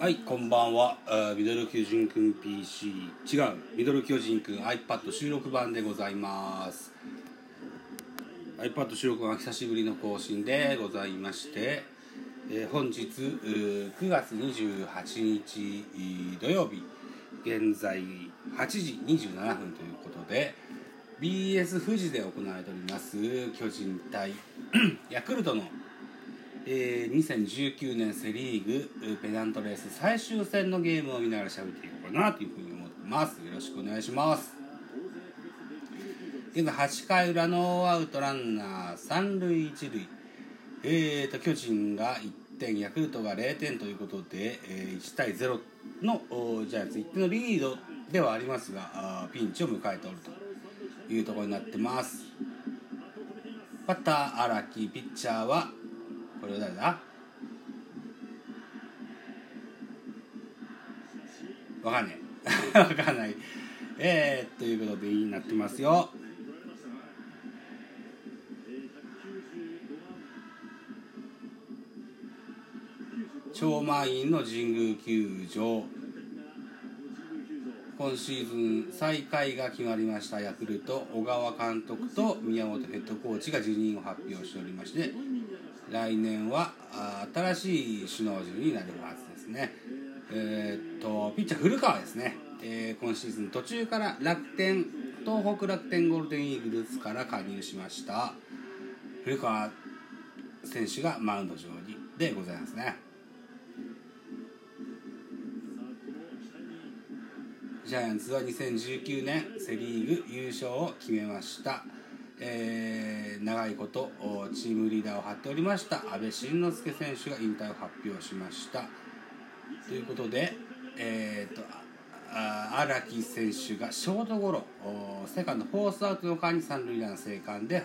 はい、こんばんは。あミドル巨人くん PC、違う、ミドル巨人くん iPad 収録版でございます。iPad 収録版は久しぶりの更新でございまして、えー本日9月28日土曜日、現在8時27分ということで、BS 富士で行われております巨人対 ヤクルトのえー2019年セ・リーグペナントレース最終戦のゲームを見ながら喋っていこうかなというふうに思ってます。よろしくお願いします。現在8回裏ノーアウトランナー三塁一塁。えーと巨人が1点ヤクルトが0点ということで、えー1対0のおジャイアンツ1点のリードではありますがあピンチを迎えておるというところになってます。バッター荒木ピッチャーはこれは誰だ？わかんねえ わかんない。えー、ということでいいになってますよ。超満員の神宮球場。今シーズン最下位が決まりましたヤクルト。小川監督と宮本ヘッドコーチが辞任を発表しておりまして来年は新しい首脳陣になるはずですね。えーっとピッチャー古川ですね、えー今シーズン途中から楽天東北楽天ゴールデンイーグルスから加入しました古川選手がマウンド上にでございますね。ジャイアンツは2019年セ・リーグ優勝を決めました、えー長いことチームリーダーを張っておりました阿部慎之助選手が引退を発表しました。ということで、えー、とあ荒木選手がショートゴロセカンドフォースアウトの間に三塁ラン生還で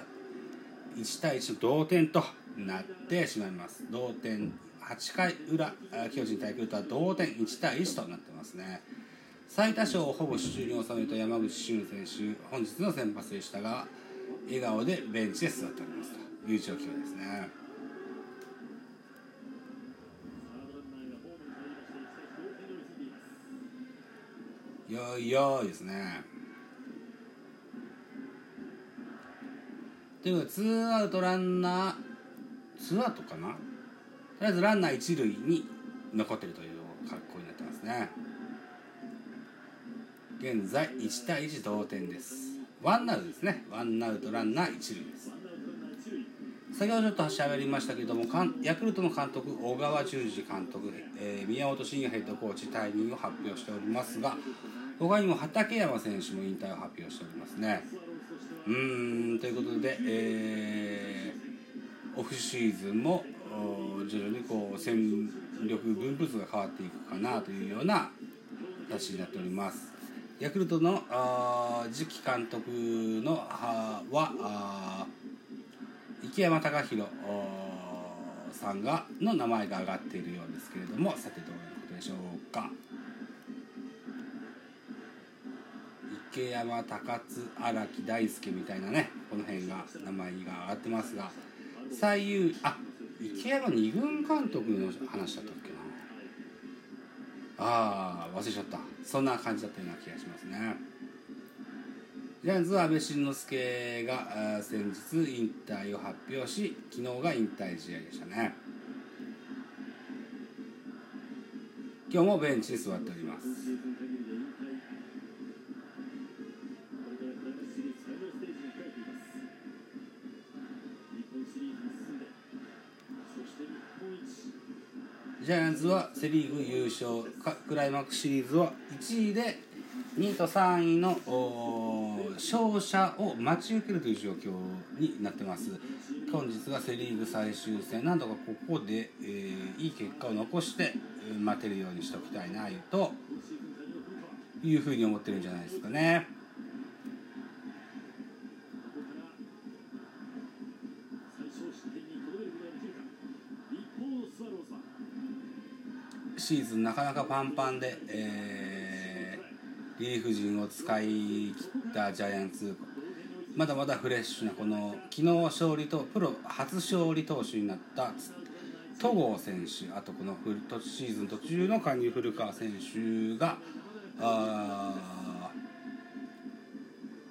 1対1の同点となってしまいます。同点8回裏巨人対ヤクルトは同点1対1となってますね。最多勝をほぼ手中に収めた山口俊選手本日の先発でしたが笑顔でベンチで座っておりますと。いう状況ですね。よいよいですね。ということでツーアウトランナーツーアウトかな。とりあえずランナー一塁に残ってるという格好になってますね。現在1対1同点です。ワンアウトですね。ワンアウトランナー一塁です。先ほどちょっと喋りましたけどもヤクルトの監督小川淳二監督、えー宮本慎也ヘッドコーチ退任を発表しておりますが他にも畠山選手も引退を発表しておりますね。うんということで、えーオフシーズンも徐々にこう戦力分布図が変わっていくかなというような形になっております。ヤクルトのあ次期監督のははあ池山隆弘さんがの名前が挙がっているようですけれどもさてどういうことでしょうか。池山高津荒木大輔みたいなねこの辺が名前が上がってますが最優あ池山二軍監督の話だったっけな。ああ忘れちゃった。そんな感じだったような気がしますね。ジャイアンツは安倍晋之助が先日引退を発表し昨日が引退試合でしたね。今日もベンチに座っております。ジャイアンツはセ・リーグ優勝クライマックスシリーズは1位で2位と3位の勝者を待ち受けるという状況になってます。本日がセ・リーグ最終戦なんとかここで、えーいい結果を残して、待てるようにしておきたいなというふうに思ってるんじゃないですかね。シーズンなかなかパンパンで、えーリリーフ陣を使い切ったジャイアンツまだまだフレッシュなこの昨日勝利とプロ初勝利投手になった戸郷選手あとこのシーズン途中の加入古川選手が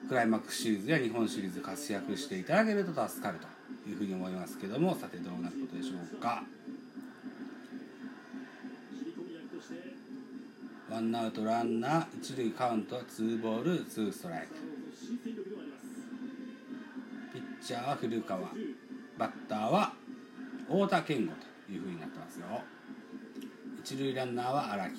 クライマックスシリーズや日本シリーズ活躍していただけると助かるというふうに思いますけどもさてどうなることでしょうか。ワンアウトランナー一塁カウントツーボールツーストライク。ピッチャーは古川。バッターは太田健吾というふうになってますよ。一塁ランナーは荒木。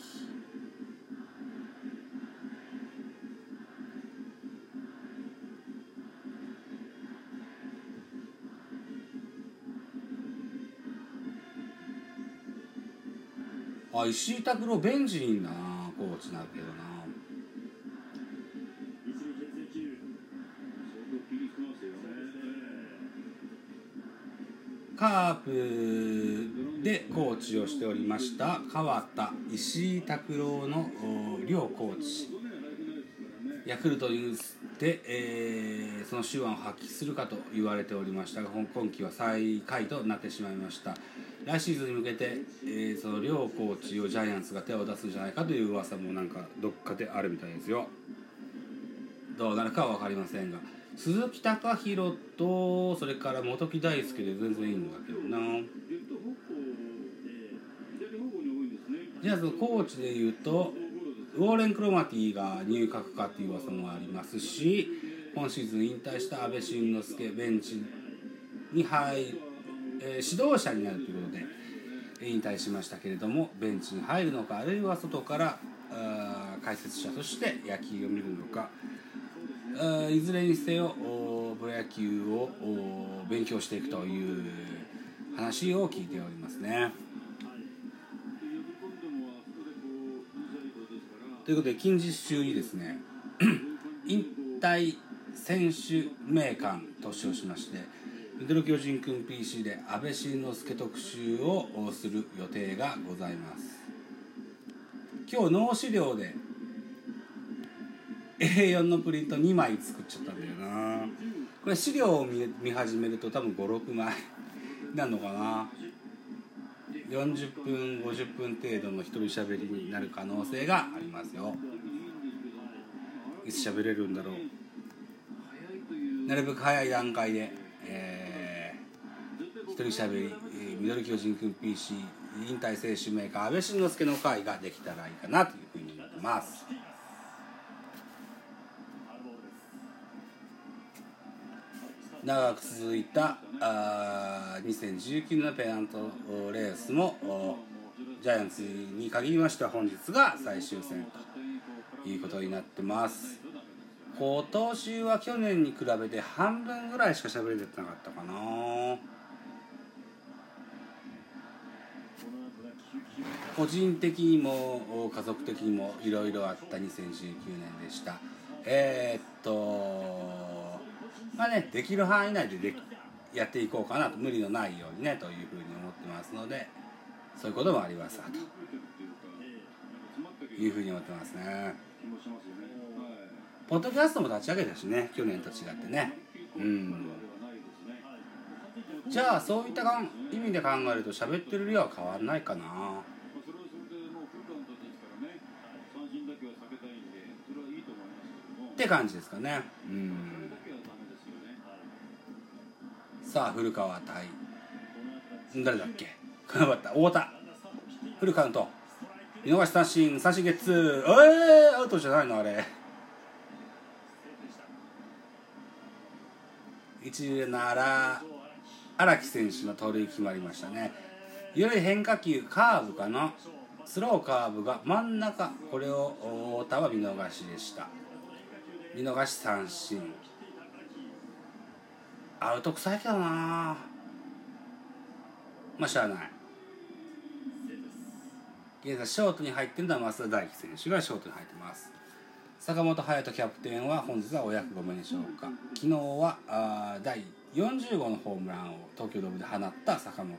あ石井拓郎ベンチにいんな。コーチなるけどな。カープでコーチをしておりました川田石井拓郎の両コーチ。ヤクルトにで、えー、その手腕を発揮するかと言われておりましたが今季は最下位となってしまいました。来シーズンに向けて、えー、その両コーチをジャイアンツが手を出すんじゃないかという噂もなんかどっかであるみたいですよ。どうなるかは分かりませんが鈴木貴弘とそれから本木大輔で全然いいんだけどな。じゃあそのコーチでいうとウォーレン・クロマティが入閣かっていう噂もありますし今シーズン引退した阿部慎之助ベンチに入えー、指導者になるということで引退しましたけれどもベンチに入るのかあるいは外から解説者として野球を見るのかいずれにせよプロ野球を勉強していくという話を聞いておりますね。ということで近日中にですね 引退選手名鑑と称しましてミドル巨人くん PC で安倍晋之助特集をする予定がございます。今日脳資料で A4 のプリント2枚作っちゃったんだよな。これ資料を見始めると多分56枚なのかな。40分50分程度の一人喋りになる可能性がありますよ。いつ喋れるんだろう。なるべく早い段階でえ一人しゃべり、えー、ミドル巨人くん PC 引退選手メーカー安倍晋之助の会ができたらいいかなというふうに思ってます。長く続いたあ2019年のペナントレースもジャイアンツに限りましては本日が最終戦ということになってます。今年は去年に比べて半分ぐらいしか喋れてなかったかな。個人的にも家族的にもいろいろあった2019年でした。えー、っとまあねできる範囲内ででやっていこうかなと無理のないようにねというふうに思ってますのでそういうこともありますというふうに思ってますね。ポッドキャストも立ち上げたしね去年と違ってね。うん。じゃあそういった意味で考えると喋ってる量は変わらないかな。って感じですかね。うん。さあ古川対。誰だっけ？このバッター太田。フルカウント見逃し三振三振ゲッツ。ーえー、アウトじゃないのあれ。一塁なら。荒木選手の盗塁決まりましたね。より変化球カーブかな。スローカーブが真ん中これを太田は見逃しでした。見逃し三振。アウト臭いけどな。まあしゃあない。現在ショートに入ってるのは増田大輝選手がショートに入ってます。坂本勇人キャプテンは本日はお役御免でしょうか。昨日はあ第40号のホームランを東京ドームで放った坂本。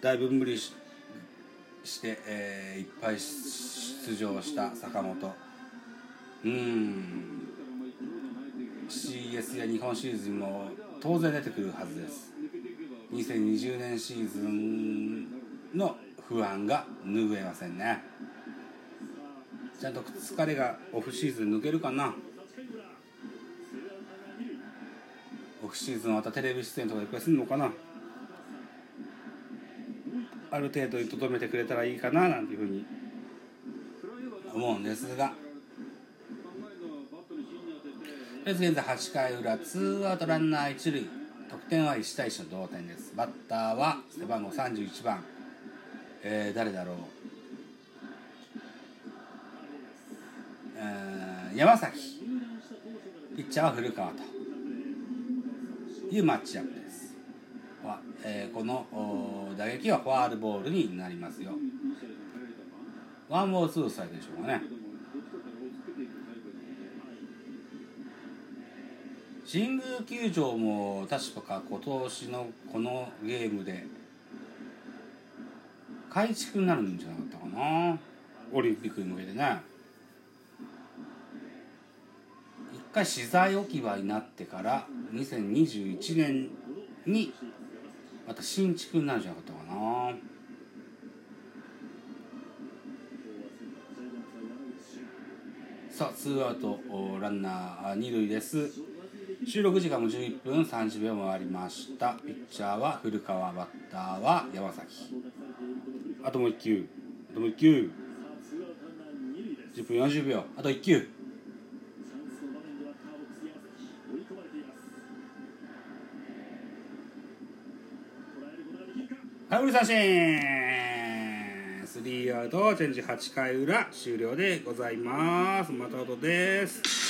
だいぶ無理しして、えー、いっぱい出場した坂本。うん。CS や日本シーズにも当然出てくるはずです。2020年シーズンの不安が拭えませんね。ちゃんと疲れがオフシーズン抜けるかな。オフシーズンまたテレビ出演とかいっぱいするのかな。ある程度にとどめてくれたらいいかななんていうふうに思うんですが。現在8回裏ツーアウトランナー一塁。得点は1対1の同点です。バッターは背番号31番、えー、誰だろう、山崎。ピッチャーは古川と。いうマッチアップです。は、えー、この打撃はファールボールになりますよ。ワンボールツーストライクでしょうかね。神宮球場も確か今年のこのゲームで改築になるんじゃなかったかな。オリンピックに向けてね一回資材置き場になってから2021年にまた新築になるんじゃなかったかな。さあツーアウトランナー二塁です。収録時間も11分30秒回りました。ピッチャーは古川バッターは山崎。あともう1球。あともう1球。10分40秒。あと1球。振り三振。スリーアウト。チェンジ8回裏。終了でございます。また後です。